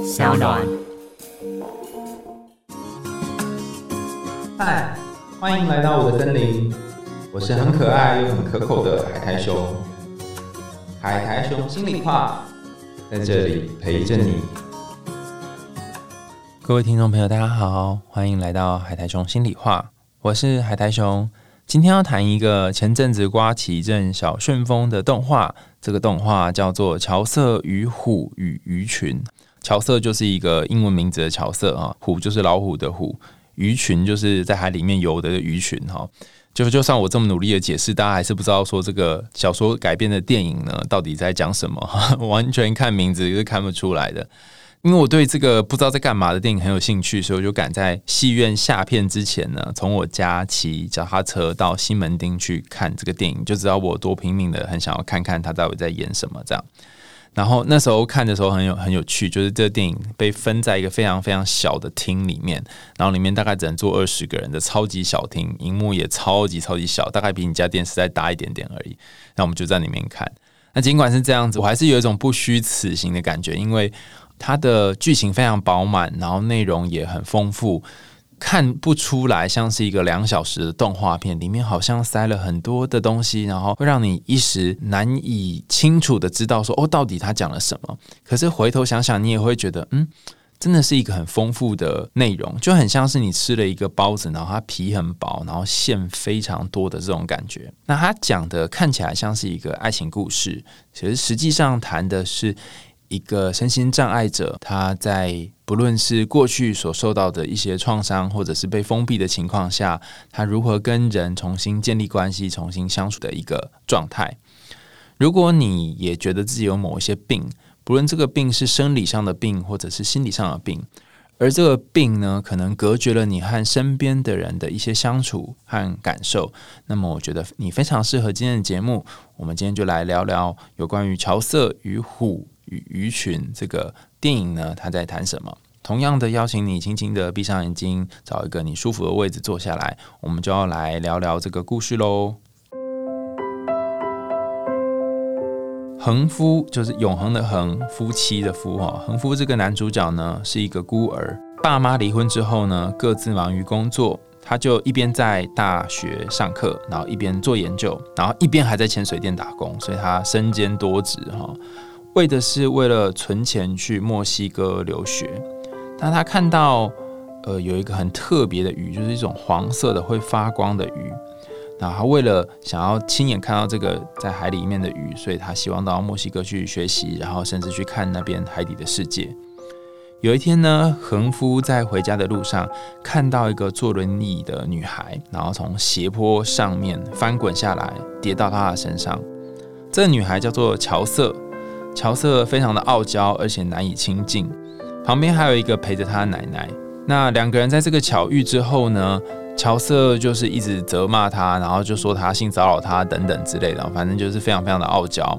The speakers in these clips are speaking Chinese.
小暖。嗨，欢迎来到我的森林，我是很可爱又很可口的海苔熊。海苔熊心里话，在这里陪着你。各位听众朋友，大家好，欢迎来到海苔熊心里话，我是海苔熊。今天要谈一个前阵子刮起一阵小旋风的动画，这个动画叫做《乔瑟与虎与鱼群》。乔瑟就是一个英文名字的乔瑟啊，虎就是老虎的虎，鱼群就是在海里面游的鱼群哈。就就算我这么努力的解释，大家还是不知道说这个小说改编的电影呢，到底在讲什么？完全看名字是看不出来的。因为我对这个不知道在干嘛的电影很有兴趣，所以我就赶在戏院下片之前呢，从我家骑脚踏车到西门町去看这个电影，就知道我多拼命的很想要看看他到底在演什么这样。然后那时候看的时候很有很有趣，就是这个电影被分在一个非常非常小的厅里面，然后里面大概只能坐二十个人的超级小厅，荧幕也超级超级小，大概比你家电视再大一点点而已。那我们就在里面看。那尽管是这样子，我还是有一种不虚此行的感觉，因为它的剧情非常饱满，然后内容也很丰富。看不出来像是一个两小时的动画片，里面好像塞了很多的东西，然后会让你一时难以清楚的知道说哦，到底他讲了什么。可是回头想想，你也会觉得，嗯，真的是一个很丰富的内容，就很像是你吃了一个包子，然后它皮很薄，然后馅非常多的这种感觉。那他讲的看起来像是一个爱情故事，其实实际上谈的是。一个身心障碍者，他在不论是过去所受到的一些创伤，或者是被封闭的情况下，他如何跟人重新建立关系、重新相处的一个状态。如果你也觉得自己有某一些病，不论这个病是生理上的病，或者是心理上的病，而这个病呢，可能隔绝了你和身边的人的一些相处和感受，那么我觉得你非常适合今天的节目。我们今天就来聊聊有关于乔瑟与虎。与鱼群这个电影呢，他在谈什么？同样的，邀请你轻轻的闭上眼睛，找一个你舒服的位置坐下来，我们就要来聊聊这个故事喽。恒夫就是永恒的恒，夫妻的夫哈。恒夫这个男主角呢，是一个孤儿，爸妈离婚之后呢，各自忙于工作，他就一边在大学上课，然后一边做研究，然后一边还在潜水店打工，所以他身兼多职哈。为的是为了存钱去墨西哥留学，那他看到呃有一个很特别的鱼，就是一种黄色的会发光的鱼。那他为了想要亲眼看到这个在海里面的鱼，所以他希望到墨西哥去学习，然后甚至去看那边海底的世界。有一天呢，恒夫在回家的路上看到一个坐轮椅的女孩，然后从斜坡上面翻滚下来，跌到他的身上。这个女孩叫做乔瑟。乔瑟非常的傲娇，而且难以亲近。旁边还有一个陪着他的奶奶。那两个人在这个巧遇之后呢，乔瑟就是一直责骂他，然后就说他性骚扰他等等之类的，反正就是非常非常的傲娇。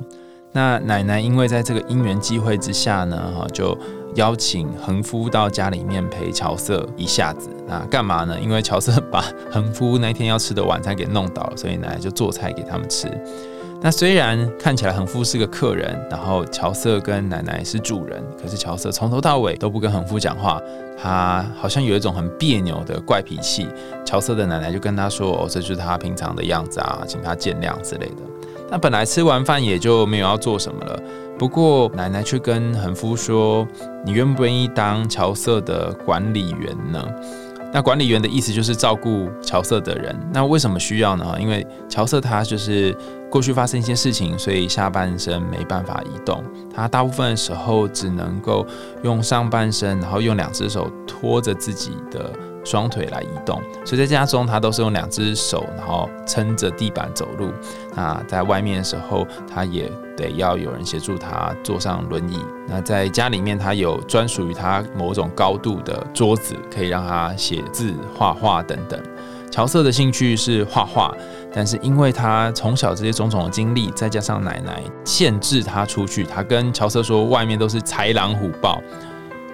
那奶奶因为在这个因缘机会之下呢，哈，就邀请恒夫到家里面陪乔瑟一下子。那干嘛呢？因为乔瑟把恒夫那天要吃的晚餐给弄倒了，所以奶奶就做菜给他们吃。那虽然看起来恒夫是个客人，然后乔瑟跟奶奶是主人，可是乔瑟从头到尾都不跟恒夫讲话，他好像有一种很别扭的怪脾气。乔瑟的奶奶就跟他说：“哦，这就是他平常的样子啊，请他见谅之类的。”那本来吃完饭也就没有要做什么了，不过奶奶却跟恒夫说：“你愿不愿意当乔瑟的管理员呢？”那管理员的意思就是照顾乔瑟的人。那为什么需要呢？因为乔瑟他就是。过去发生一些事情，所以下半身没办法移动。他大部分的时候只能够用上半身，然后用两只手托着自己的双腿来移动。所以在家中，他都是用两只手，然后撑着地板走路。那在外面的时候，他也得要有人协助他坐上轮椅。那在家里面，他有专属于他某种高度的桌子，可以让他写字、画画等等。乔瑟的兴趣是画画，但是因为他从小这些种种的经历，再加上奶奶限制他出去，他跟乔瑟说外面都是豺狼虎豹，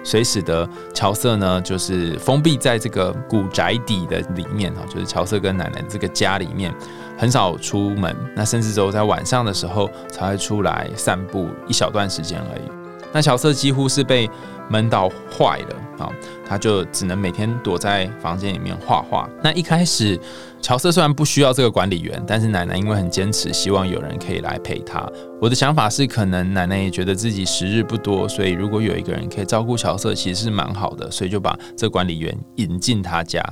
所以使得乔瑟呢就是封闭在这个古宅底的里面啊，就是乔瑟跟奶奶这个家里面很少出门，那甚至只有在晚上的时候才会出来散步一小段时间而已。那乔瑟几乎是被闷到坏了啊，他就只能每天躲在房间里面画画。那一开始，乔瑟虽然不需要这个管理员，但是奶奶因为很坚持，希望有人可以来陪他。我的想法是，可能奶奶也觉得自己时日不多，所以如果有一个人可以照顾乔瑟，其实是蛮好的，所以就把这管理员引进他家。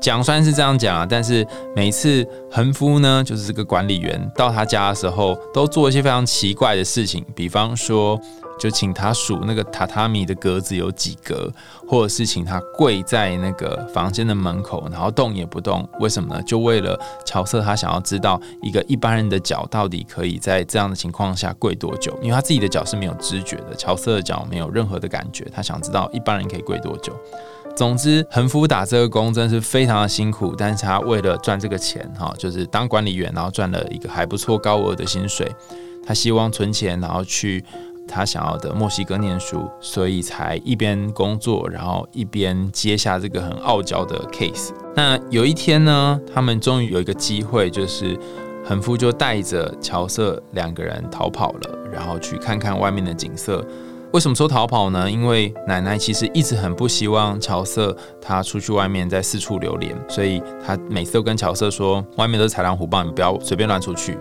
讲虽然是这样讲啊，但是每次恒夫呢，就是这个管理员到他家的时候，都做一些非常奇怪的事情，比方说，就请他数那个榻榻米的格子有几格，或者是请他跪在那个房间的门口，然后动也不动。为什么呢？就为了乔瑟他想要知道一个一般人的脚到底可以在这样的情况下跪多久，因为他自己的脚是没有知觉的，乔瑟的脚没有任何的感觉，他想知道一般人可以跪多久。总之，恒夫打这个工真是非常的辛苦，但是他为了赚这个钱，哈，就是当管理员，然后赚了一个还不错高额的薪水。他希望存钱，然后去他想要的墨西哥念书，所以才一边工作，然后一边接下这个很傲娇的 case。那有一天呢，他们终于有一个机会，就是恒夫就带着乔瑟两个人逃跑了，然后去看看外面的景色。为什么说逃跑呢？因为奶奶其实一直很不希望乔瑟他出去外面在四处流连，所以他每次都跟乔瑟说，外面都是豺狼虎豹，你不要随便乱出去。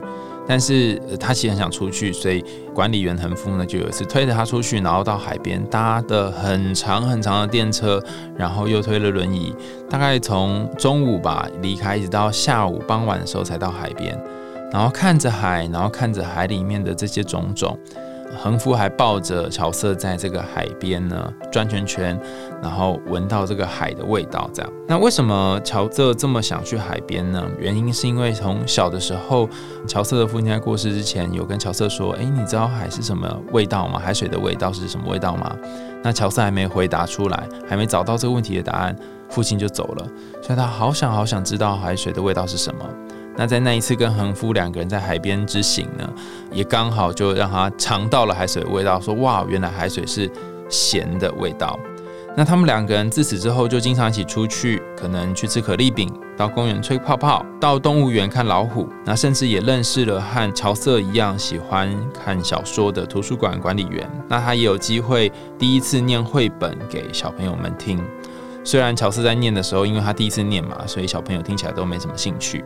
但是他其实很想出去，所以管理员恒夫呢就有一次推着他出去，然后到海边搭的很长很长的电车，然后又推了轮椅，大概从中午吧离开，一直到下午傍晚的时候才到海边，然后看着海，然后看着海里面的这些种种。恒夫还抱着乔瑟在这个海边呢转圈圈，然后闻到这个海的味道。这样，那为什么乔瑟这么想去海边呢？原因是因为从小的时候，乔瑟的父亲在过世之前有跟乔瑟说：“哎，你知道海是什么味道吗？海水的味道是什么味道吗？”那乔瑟还没回答出来，还没找到这个问题的答案，父亲就走了。所以他好想好想知道海水的味道是什么。那在那一次跟恒夫两个人在海边之行呢，也刚好就让他尝到了海水的味道，说哇，原来海水是咸的味道。那他们两个人自此之后就经常一起出去，可能去吃可丽饼，到公园吹泡泡，到动物园看老虎，那甚至也认识了和乔瑟一样喜欢看小说的图书馆管理员。那他也有机会第一次念绘本给小朋友们听。虽然乔瑟在念的时候，因为他第一次念嘛，所以小朋友听起来都没什么兴趣。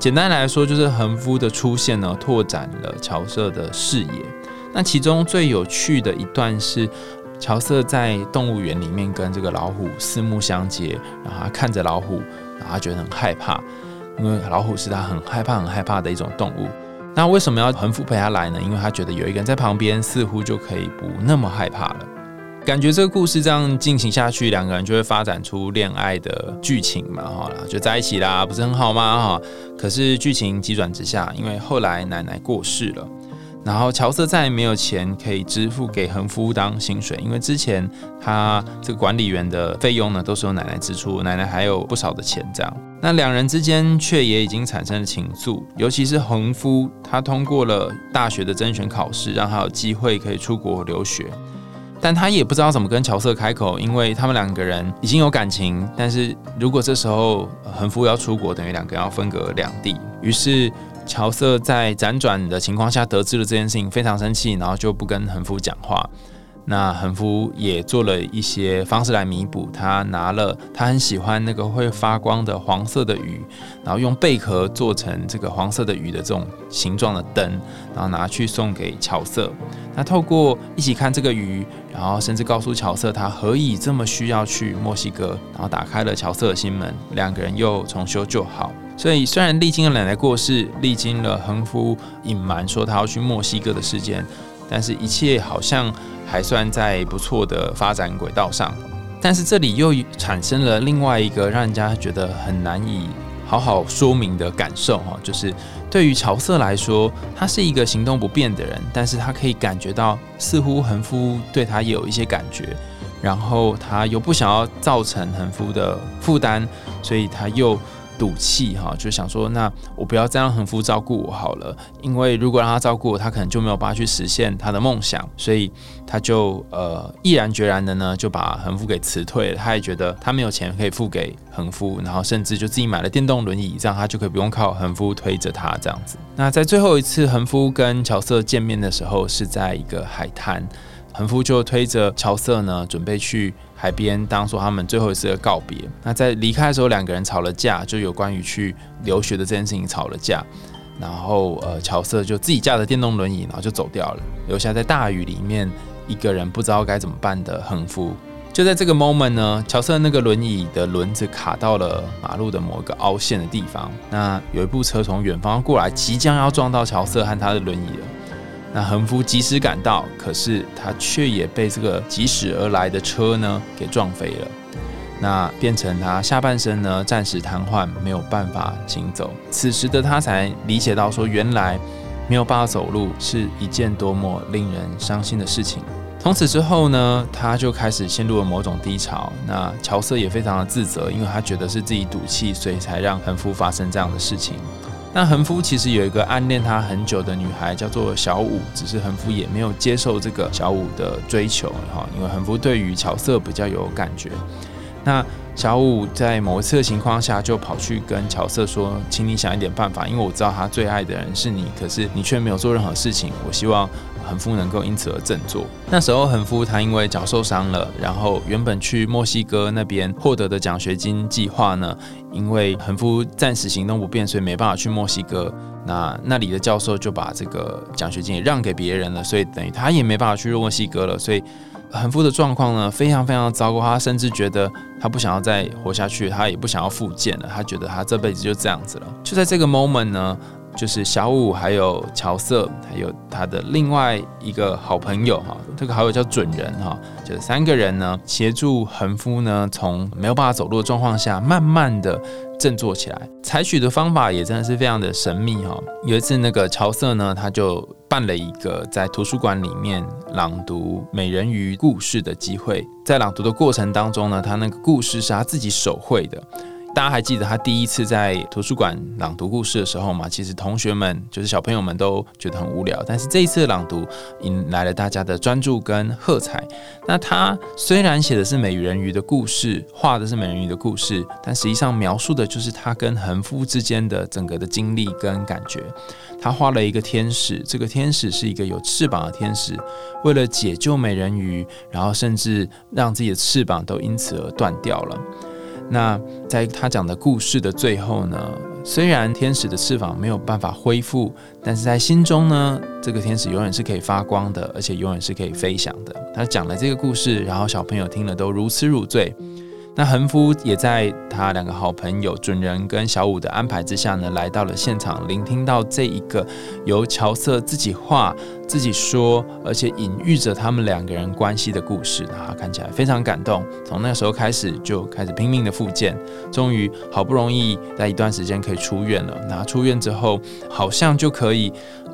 简单来说，就是恒夫的出现呢，拓展了乔瑟的视野。那其中最有趣的一段是，乔瑟在动物园里面跟这个老虎四目相接，然后他看着老虎，然后他觉得很害怕，因为老虎是他很害怕、很害怕的一种动物。那为什么要恒夫陪他来呢？因为他觉得有一个人在旁边，似乎就可以不那么害怕了。感觉这个故事这样进行下去，两个人就会发展出恋爱的剧情嘛，哈，就在一起啦，不是很好吗？哈，可是剧情急转直下，因为后来奶奶过世了。然后乔瑟再也没有钱可以支付给恒夫当薪水，因为之前他这个管理员的费用呢都是由奶奶支出，奶奶还有不少的钱这样。那两人之间却也已经产生了情愫，尤其是恒夫，他通过了大学的甄选考试，让他有机会可以出国留学。但他也不知道怎么跟乔瑟开口，因为他们两个人已经有感情。但是如果这时候恒夫要出国，等于两个人要分隔两地。于是乔瑟在辗转的情况下得知了这件事情，非常生气，然后就不跟恒夫讲话。那恒夫也做了一些方式来弥补，他拿了他很喜欢那个会发光的黄色的鱼，然后用贝壳做成这个黄色的鱼的这种形状的灯，然后拿去送给乔瑟。那透过一起看这个鱼，然后甚至告诉乔瑟他何以这么需要去墨西哥，然后打开了乔瑟的心门，两个人又重修旧好。所以虽然历经了奶奶过世，历经了恒夫隐瞒说他要去墨西哥的事件，但是一切好像。还算在不错的发展轨道上，但是这里又产生了另外一个让人家觉得很难以好好说明的感受哈，就是对于乔瑟来说，他是一个行动不便的人，但是他可以感觉到似乎恒夫对他也有一些感觉，然后他又不想要造成恒夫的负担，所以他又。赌气哈，就想说，那我不要再让恒夫照顾我好了，因为如果让他照顾我，他可能就没有办法去实现他的梦想，所以他就呃毅然决然的呢，就把恒夫给辞退了。他也觉得他没有钱可以付给恒夫，然后甚至就自己买了电动轮椅，这样他就可以不用靠恒夫推着他这样子。那在最后一次恒夫跟乔瑟见面的时候，是在一个海滩。横夫就推着乔瑟呢，准备去海边，当做他们最后一次的告别。那在离开的时候，两个人吵了架，就有关于去留学的这件事情吵了架。然后，呃，乔瑟就自己驾着电动轮椅，然后就走掉了，留下在大雨里面一个人不知道该怎么办的横夫。就在这个 moment 呢，乔瑟那个轮椅的轮子卡到了马路的某一个凹陷的地方。那有一部车从远方过来，即将要撞到乔瑟和他的轮椅了。那横夫及时赶到，可是他却也被这个疾驶而来的车呢给撞飞了。那变成他下半身呢暂时瘫痪，没有办法行走。此时的他才理解到，说原来没有办法走路是一件多么令人伤心的事情。从此之后呢，他就开始陷入了某种低潮。那乔瑟也非常的自责，因为他觉得是自己赌气，所以才让横夫发生这样的事情。那恒夫其实有一个暗恋他很久的女孩，叫做小五，只是恒夫也没有接受这个小五的追求哈，因为恒夫对于乔瑟比较有感觉。那小五在某一次的情况下，就跑去跟乔瑟说：“请你想一点办法，因为我知道他最爱的人是你，可是你却没有做任何事情。我希望横夫能够因此而振作。”那时候横夫他因为脚受伤了，然后原本去墨西哥那边获得的奖学金计划呢，因为横夫暂时行动不便，所以没办法去墨西哥。那那里的教授就把这个奖学金也让给别人了，所以等于他也没办法去墨西哥了，所以。横夫的状况呢，非常非常糟糕，他甚至觉得他不想要再活下去，他也不想要复健了，他觉得他这辈子就这样子了。就在这个 moment 呢，就是小五还有乔瑟，还有他的另外一个好朋友哈，这个好友叫准人哈，就是三个人呢协助横夫呢，从没有办法走路的状况下，慢慢的。振作起来，采取的方法也真的是非常的神秘哈。有一次，那个乔瑟呢，他就办了一个在图书馆里面朗读美人鱼故事的机会，在朗读的过程当中呢，他那个故事是他自己手绘的。大家还记得他第一次在图书馆朗读故事的时候吗？其实同学们就是小朋友们都觉得很无聊，但是这一次的朗读引来了大家的专注跟喝彩。那他虽然写的是美人鱼的故事，画的是美人鱼的故事，但实际上描述的就是他跟横夫之间的整个的经历跟感觉。他画了一个天使，这个天使是一个有翅膀的天使，为了解救美人鱼，然后甚至让自己的翅膀都因此而断掉了。那在他讲的故事的最后呢，虽然天使的翅膀没有办法恢复，但是在心中呢，这个天使永远是可以发光的，而且永远是可以飞翔的。他讲了这个故事，然后小朋友听了都如痴如醉。那恒夫也在他两个好朋友准人跟小五的安排之下呢，来到了现场，聆听到这一个由乔瑟自己画、自己说，而且隐喻着他们两个人关系的故事。他看起来非常感动，从那时候开始就开始拼命的复健，终于好不容易在一段时间可以出院了。那出院之后，好像就可以。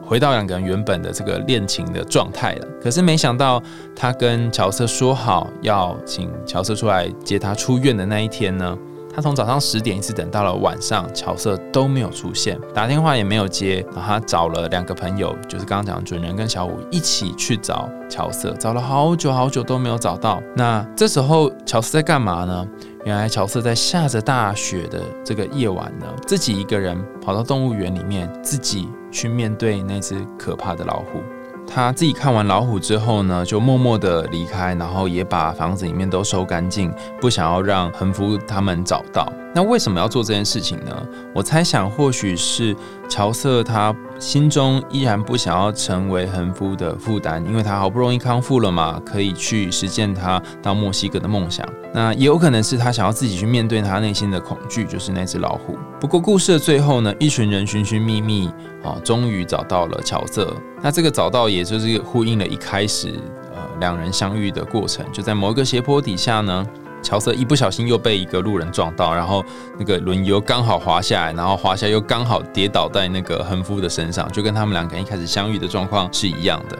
回到两个人原本的这个恋情的状态了，可是没想到他跟乔瑟说好要请乔瑟出来接他出院的那一天呢，他从早上十点一直等到了晚上，乔瑟都没有出现，打电话也没有接，然后他找了两个朋友，就是刚刚讲的准人跟小五一起去找乔瑟，找了好久好久都没有找到。那这时候乔瑟在干嘛呢？原来乔瑟在下着大雪的这个夜晚呢，自己一个人跑到动物园里面，自己去面对那只可怕的老虎。他自己看完老虎之后呢，就默默的离开，然后也把房子里面都收干净，不想要让横幅他们找到。那为什么要做这件事情呢？我猜想，或许是乔瑟他心中依然不想要成为横夫的负担，因为他好不容易康复了嘛，可以去实现他到墨西哥的梦想。那也有可能是他想要自己去面对他内心的恐惧，就是那只老虎。不过故事的最后呢，一群人寻寻觅觅，啊，终于找到了乔瑟。那这个找到，也就是呼应了一开始呃两人相遇的过程，就在某一个斜坡底下呢。乔瑟一不小心又被一个路人撞到，然后那个轮游刚好滑下来，然后滑下又刚好跌倒在那个横夫的身上，就跟他们两个一开始相遇的状况是一样的。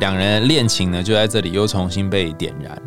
两人恋情呢，就在这里又重新被点燃。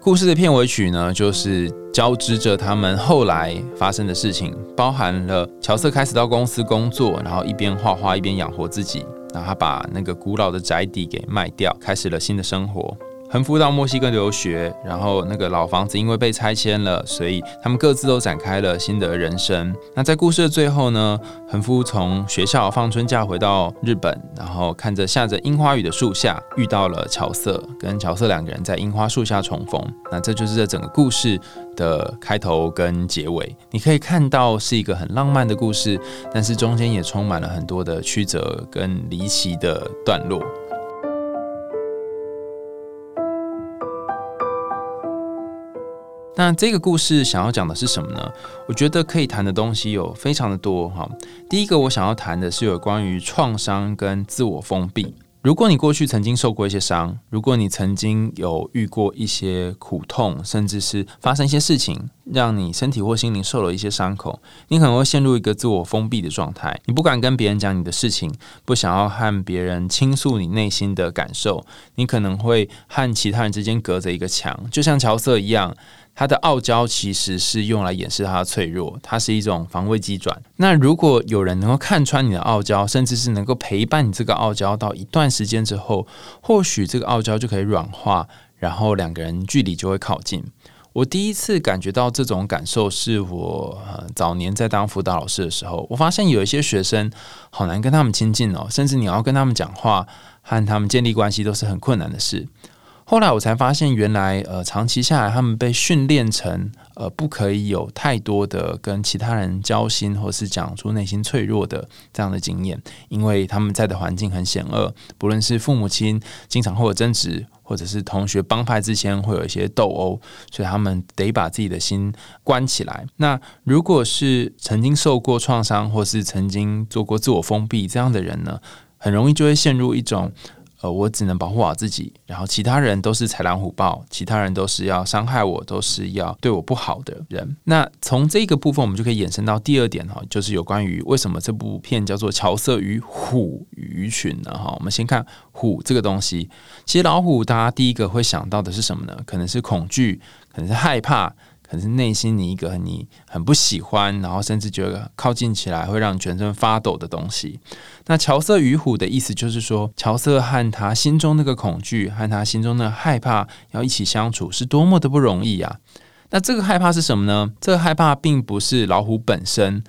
故事的片尾曲呢，就是交织着他们后来发生的事情，包含了乔瑟开始到公司工作，然后一边画画一边养活自己，然后他把那个古老的宅邸给卖掉，开始了新的生活。横夫到墨西哥留学，然后那个老房子因为被拆迁了，所以他们各自都展开了新的人生。那在故事的最后呢，横夫从学校放春假回到日本，然后看着下着樱花雨的树下，遇到了乔瑟，跟乔瑟两个人在樱花树下重逢。那这就是这整个故事的开头跟结尾。你可以看到是一个很浪漫的故事，但是中间也充满了很多的曲折跟离奇的段落。那这个故事想要讲的是什么呢？我觉得可以谈的东西有非常的多哈。第一个我想要谈的是有关于创伤跟自我封闭。如果你过去曾经受过一些伤，如果你曾经有遇过一些苦痛，甚至是发生一些事情，让你身体或心灵受了一些伤口，你可能会陷入一个自我封闭的状态。你不敢跟别人讲你的事情，不想要和别人倾诉你内心的感受，你可能会和其他人之间隔着一个墙，就像乔瑟一样。他的傲娇其实是用来掩饰他的脆弱，它是一种防卫机转。那如果有人能够看穿你的傲娇，甚至是能够陪伴你这个傲娇到一段时间之后，或许这个傲娇就可以软化，然后两个人距离就会靠近。我第一次感觉到这种感受，是我早年在当辅导老师的时候，我发现有一些学生好难跟他们亲近哦，甚至你要跟他们讲话和他们建立关系都是很困难的事。后来我才发现，原来呃，长期下来，他们被训练成呃，不可以有太多的跟其他人交心，或是讲出内心脆弱的这样的经验，因为他们在的环境很险恶，不论是父母亲经常会有争执，或者是同学帮派之间会有一些斗殴，所以他们得把自己的心关起来。那如果是曾经受过创伤，或是曾经做过自我封闭这样的人呢，很容易就会陷入一种。呃，我只能保护好自己，然后其他人都是豺狼虎豹，其他人都是要伤害我，都是要对我不好的人。那从这个部分，我们就可以衍生到第二点哈，就是有关于为什么这部片叫做《乔瑟与虎鱼群》呢？哈，我们先看虎这个东西。其实老虎，大家第一个会想到的是什么呢？可能是恐惧，可能是害怕。可是内心你一个你很不喜欢，然后甚至觉得靠近起来会让你全身发抖的东西。那乔瑟与虎的意思就是说，乔瑟和他心中那个恐惧和他心中那害怕要一起相处是多么的不容易啊！那这个害怕是什么呢？这个害怕并不是老虎本身，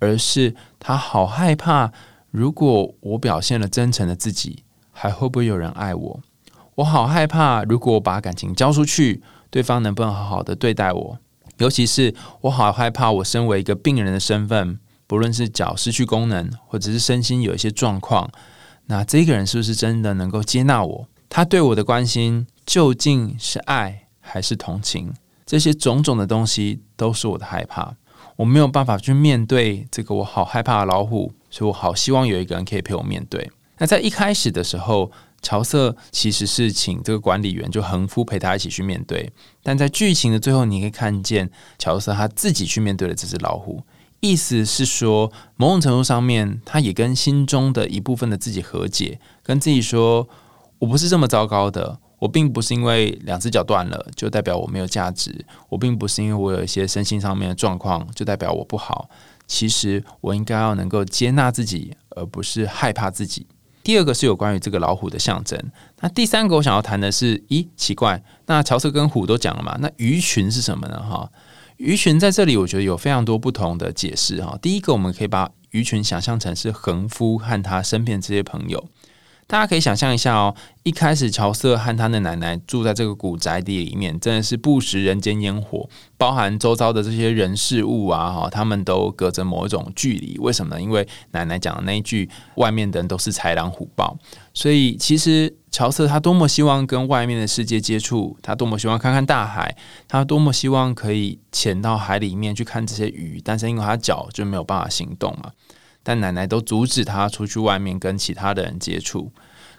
而是他好害怕，如果我表现了真诚的自己，还会不会有人爱我？我好害怕，如果我把感情交出去。对方能不能好好的对待我？尤其是我好害怕，我身为一个病人的身份，不论是脚失去功能，或者是身心有一些状况，那这个人是不是真的能够接纳我？他对我的关心究竟是爱还是同情？这些种种的东西都是我的害怕，我没有办法去面对这个我好害怕的老虎，所以我好希望有一个人可以陪我面对。那在一开始的时候。乔瑟其实是请这个管理员就横夫陪他一起去面对，但在剧情的最后，你可以看见乔瑟他自己去面对了这只老虎。意思是说，某种程度上面，他也跟心中的一部分的自己和解，跟自己说：“我不是这么糟糕的，我并不是因为两只脚断了就代表我没有价值，我并不是因为我有一些身心上面的状况就代表我不好。其实我应该要能够接纳自己，而不是害怕自己。”第二个是有关于这个老虎的象征。那第三个我想要谈的是，咦，奇怪，那乔瑟跟虎都讲了嘛？那鱼群是什么呢？哈，鱼群在这里我觉得有非常多不同的解释哈。第一个，我们可以把鱼群想象成是横夫和他身边这些朋友。大家可以想象一下哦，一开始乔瑟和他的奶奶住在这个古宅地里面，真的是不食人间烟火，包含周遭的这些人事物啊，哈，他们都隔着某一种距离。为什么呢？因为奶奶讲的那一句，外面的人都是豺狼虎豹，所以其实乔瑟他多么希望跟外面的世界接触，他多么希望看看大海，他多么希望可以潜到海里面去看这些鱼，但是因为他脚就没有办法行动嘛。但奶奶都阻止他出去外面跟其他的人接触。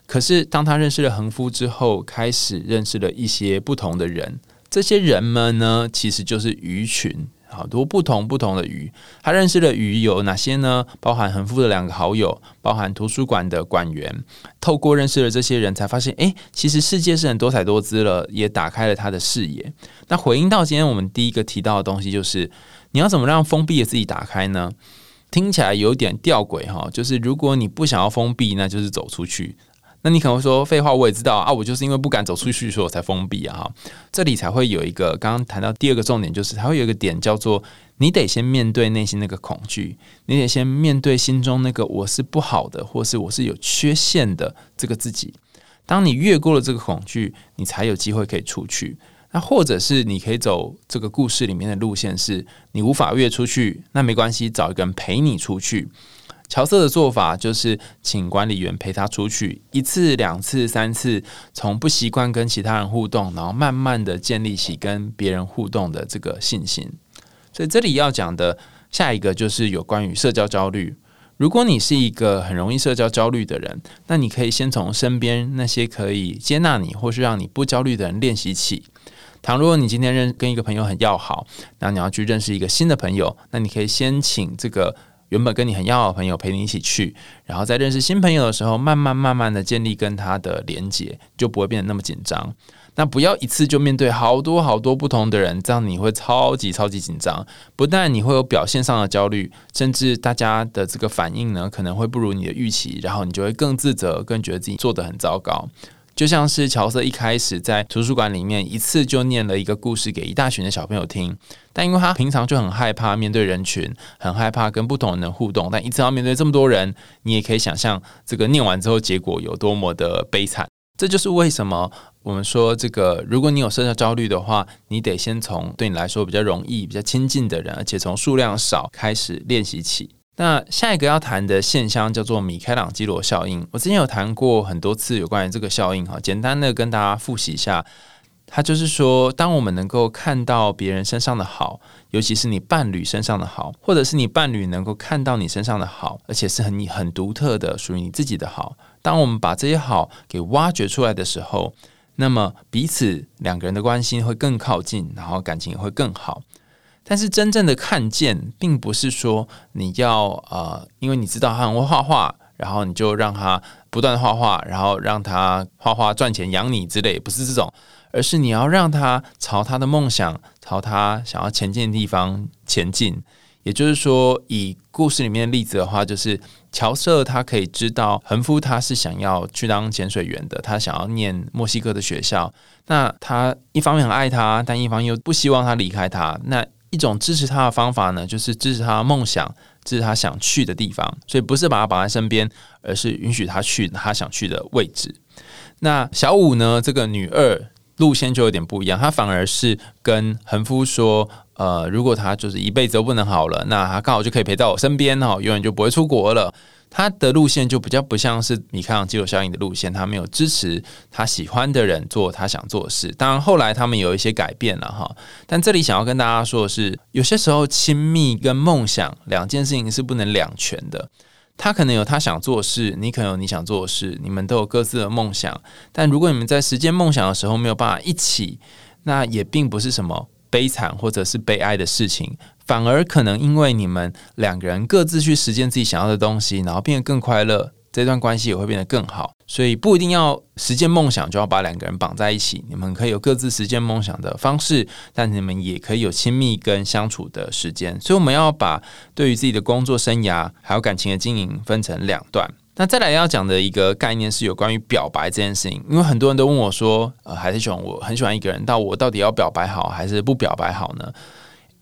可是当他认识了恒夫之后，开始认识了一些不同的人。这些人们呢，其实就是鱼群，好多不同不同的鱼。他认识的鱼有哪些呢？包含恒夫的两个好友，包含图书馆的馆员。透过认识了这些人，才发现，哎，其实世界是很多彩多姿了，也打开了他的视野。那回应到今天我们第一个提到的东西，就是你要怎么让封闭的自己打开呢？听起来有点吊诡哈，就是如果你不想要封闭，那就是走出去。那你可能会说废话，我也知道啊，我就是因为不敢走出去，所以我才封闭啊。这里才会有一个刚刚谈到第二个重点，就是它会有一个点叫做你得先面对内心那个恐惧，你得先面对心中那个我是不好的，或是我是有缺陷的这个自己。当你越过了这个恐惧，你才有机会可以出去。那或者是你可以走这个故事里面的路线，是你无法越出去，那没关系，找一个人陪你出去。乔瑟的做法就是请管理员陪他出去一次、两次、三次，从不习惯跟其他人互动，然后慢慢的建立起跟别人互动的这个信心。所以这里要讲的下一个就是有关于社交焦虑。如果你是一个很容易社交焦虑的人，那你可以先从身边那些可以接纳你或是让你不焦虑的人练习起。倘若你今天认跟一个朋友很要好，那你要去认识一个新的朋友，那你可以先请这个原本跟你很要好的朋友陪你一起去，然后在认识新朋友的时候，慢慢慢慢的建立跟他的连接，就不会变得那么紧张。那不要一次就面对好多好多不同的人，这样你会超级超级紧张。不但你会有表现上的焦虑，甚至大家的这个反应呢，可能会不如你的预期，然后你就会更自责，更觉得自己做的很糟糕。就像是乔瑟一开始在图书馆里面一次就念了一个故事给一大群的小朋友听，但因为他平常就很害怕面对人群，很害怕跟不同人互动，但一次要面对这么多人，你也可以想象这个念完之后结果有多么的悲惨。这就是为什么我们说这个，如果你有社交焦虑的话，你得先从对你来说比较容易、比较亲近的人，而且从数量少开始练习起。那下一个要谈的现象叫做米开朗基罗效应。我之前有谈过很多次有关于这个效应。哈，简单的跟大家复习一下。它就是说，当我们能够看到别人身上的好，尤其是你伴侣身上的好，或者是你伴侣能够看到你身上的好，而且是很你很独特的属于你自己的好。当我们把这些好给挖掘出来的时候，那么彼此两个人的关系会更靠近，然后感情也会更好。但是真正的看见，并不是说你要呃，因为你知道他很会画画，然后你就让他不断画画，然后让他画画赚钱养你之类，不是这种，而是你要让他朝他的梦想，朝他想要前进的地方前进。也就是说，以故事里面的例子的话，就是乔瑟他可以知道恒夫他是想要去当潜水员的，他想要念墨西哥的学校。那他一方面很爱他，但一方又不希望他离开他。那一种支持他的方法呢，就是支持他的梦想，支持他想去的地方。所以不是把他绑在身边，而是允许他去他想去的位置。那小五呢，这个女二路线就有点不一样，她反而是跟恒夫说，呃，如果他就是一辈子都不能好了，那他刚好就可以陪在我身边哈，永远就不会出国了。他的路线就比较不像是米开朗基罗效应的路线，他没有支持他喜欢的人做他想做的事。当然，后来他们有一些改变了哈。但这里想要跟大家说的是，有些时候亲密跟梦想两件事情是不能两全的。他可能有他想做的事，你可能有你想做的事，你们都有各自的梦想。但如果你们在实践梦想的时候没有办法一起，那也并不是什么悲惨或者是悲哀的事情。反而可能因为你们两个人各自去实践自己想要的东西，然后变得更快乐，这段关系也会变得更好。所以不一定要实践梦想就要把两个人绑在一起，你们可以有各自实践梦想的方式，但你们也可以有亲密跟相处的时间。所以我们要把对于自己的工作生涯还有感情的经营分成两段。那再来要讲的一个概念是有关于表白这件事情，因为很多人都问我说：“呃，还是喜欢我很喜欢一个人，但我到底要表白好还是不表白好呢？”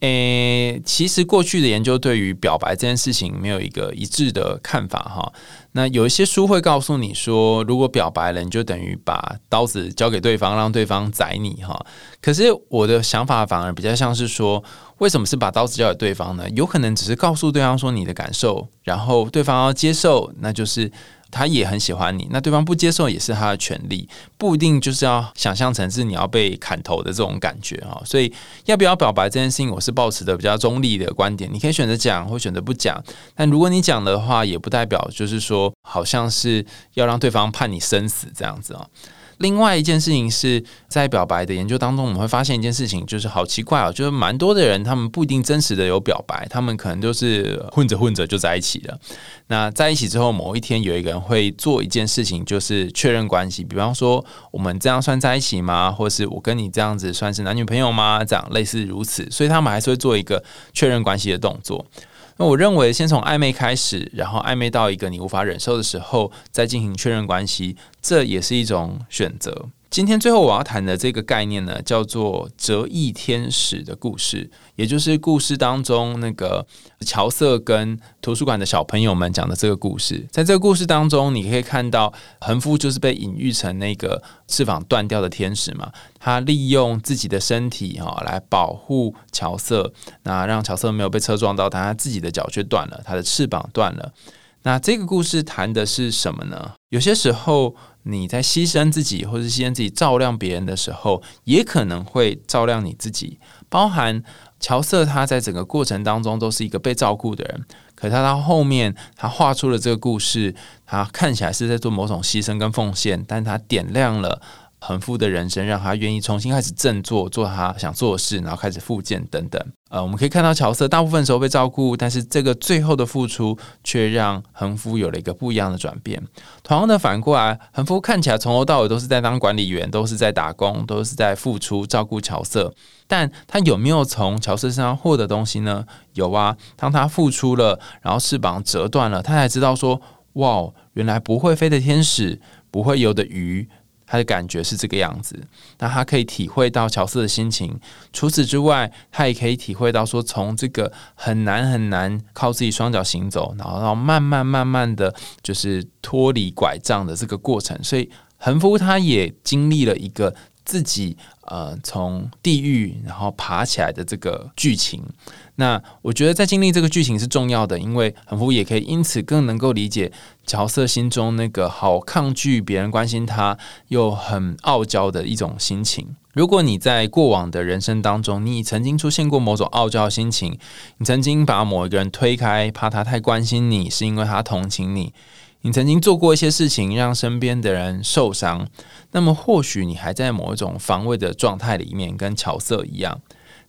诶，其实过去的研究对于表白这件事情没有一个一致的看法哈。那有一些书会告诉你说，如果表白了，你就等于把刀子交给对方，让对方宰你哈。可是我的想法反而比较像是说，为什么是把刀子交给对方呢？有可能只是告诉对方说你的感受，然后对方要接受，那就是。他也很喜欢你，那对方不接受也是他的权利，不一定就是要想象成是你要被砍头的这种感觉啊。所以要不要表白这件事情，我是保持的比较中立的观点。你可以选择讲或选择不讲，但如果你讲的话，也不代表就是说好像是要让对方判你生死这样子啊。另外一件事情是在表白的研究当中，我们会发现一件事情，就是好奇怪啊，就是蛮多的人他们不一定真实的有表白，他们可能就是混着混着就在一起了。那在一起之后，某一天有一个人会做一件事情，就是确认关系，比方说我们这样算在一起吗？或是我跟你这样子算是男女朋友吗？这样类似如此，所以他们还是会做一个确认关系的动作。那我认为，先从暧昧开始，然后暧昧到一个你无法忍受的时候，再进行确认关系，这也是一种选择。今天最后我要谈的这个概念呢，叫做折翼天使的故事，也就是故事当中那个乔瑟跟图书馆的小朋友们讲的这个故事。在这个故事当中，你可以看到横夫就是被隐喻成那个翅膀断掉的天使嘛，他利用自己的身体哈来保护乔瑟，那让乔瑟没有被车撞到，但他自己的脚却断了，他的翅膀断了。那这个故事谈的是什么呢？有些时候。你在牺牲自己，或者牺牲自己照亮别人的时候，也可能会照亮你自己。包含乔瑟，他在整个过程当中都是一个被照顾的人，可他到后面，他画出了这个故事，他看起来是在做某种牺牲跟奉献，但他点亮了。恒夫的人生让他愿意重新开始振作，做他想做的事，然后开始复健等等。呃，我们可以看到乔瑟大部分时候被照顾，但是这个最后的付出却让恒夫有了一个不一样的转变。同样的，反过来，恒夫看起来从头到尾都是在当管理员，都是在打工，都是在付出照顾乔瑟。但他有没有从乔瑟身上获得东西呢？有啊，当他付出了，然后翅膀折断了，他才知道说：哇，原来不会飞的天使，不会游的鱼。他的感觉是这个样子，那他可以体会到乔瑟的心情。除此之外，他也可以体会到说，从这个很难很难靠自己双脚行走，然后到慢慢慢慢的就是脱离拐杖的这个过程。所以横夫他也经历了一个自己呃从地狱然后爬起来的这个剧情。那我觉得在经历这个剧情是重要的，因为横幅也可以因此更能够理解乔瑟心中那个好抗拒别人关心他又很傲娇的一种心情。如果你在过往的人生当中，你曾经出现过某种傲娇心情，你曾经把某一个人推开，怕他太关心你，是因为他同情你；你曾经做过一些事情让身边的人受伤，那么或许你还在某一种防卫的状态里面，跟乔瑟一样。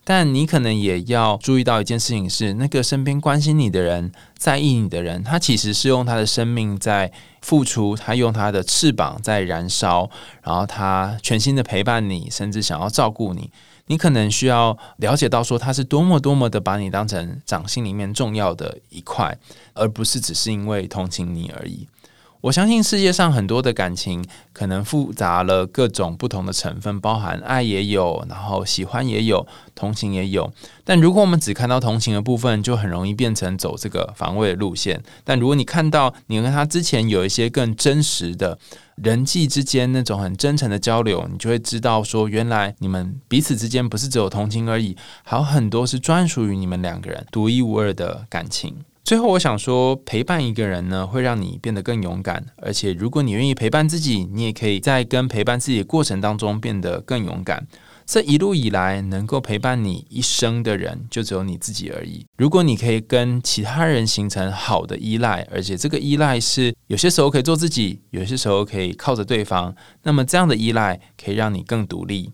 但你可能也要注意到一件事情是，那个身边关心你的人、在意你的人，他其实是用他的生命在付出，他用他的翅膀在燃烧，然后他全心的陪伴你，甚至想要照顾你。你可能需要了解到，说他是多么多么的把你当成掌心里面重要的一块，而不是只是因为同情你而已。我相信世界上很多的感情可能复杂了各种不同的成分，包含爱也有，然后喜欢也有，同情也有。但如果我们只看到同情的部分，就很容易变成走这个防卫的路线。但如果你看到你跟他之前有一些更真实的人际之间那种很真诚的交流，你就会知道说，原来你们彼此之间不是只有同情而已，还有很多是专属于你们两个人独一无二的感情。最后，我想说，陪伴一个人呢，会让你变得更勇敢。而且，如果你愿意陪伴自己，你也可以在跟陪伴自己的过程当中变得更勇敢。这一路以来，能够陪伴你一生的人，就只有你自己而已。如果你可以跟其他人形成好的依赖，而且这个依赖是有些时候可以做自己，有些时候可以靠着对方，那么这样的依赖可以让你更独立。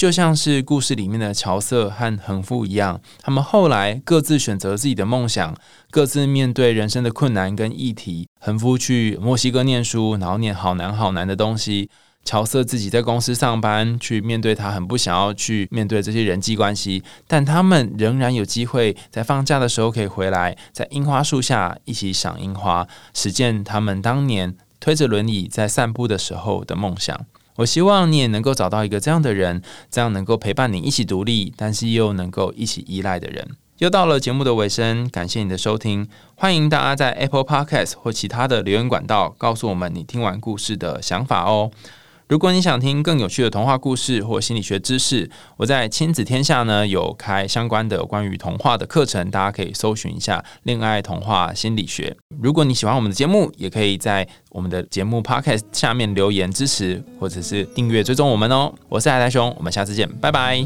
就像是故事里面的乔瑟和恒夫一样，他们后来各自选择自己的梦想，各自面对人生的困难跟议题。恒夫去墨西哥念书，然后念好难好难的东西；乔瑟自己在公司上班，去面对他很不想要去面对这些人际关系。但他们仍然有机会在放假的时候可以回来，在樱花树下一起赏樱花，实践他们当年推着轮椅在散步的时候的梦想。我希望你也能够找到一个这样的人，这样能够陪伴你一起独立，但是又能够一起依赖的人。又到了节目的尾声，感谢你的收听，欢迎大家在 Apple Podcast 或其他的留言管道告诉我们你听完故事的想法哦。如果你想听更有趣的童话故事或心理学知识，我在亲子天下呢有开相关的关于童话的课程，大家可以搜寻一下“恋爱童话心理学”。如果你喜欢我们的节目，也可以在我们的节目 Podcast 下面留言支持，或者是订阅追踪我们哦。我是海苔熊，我们下次见，拜拜。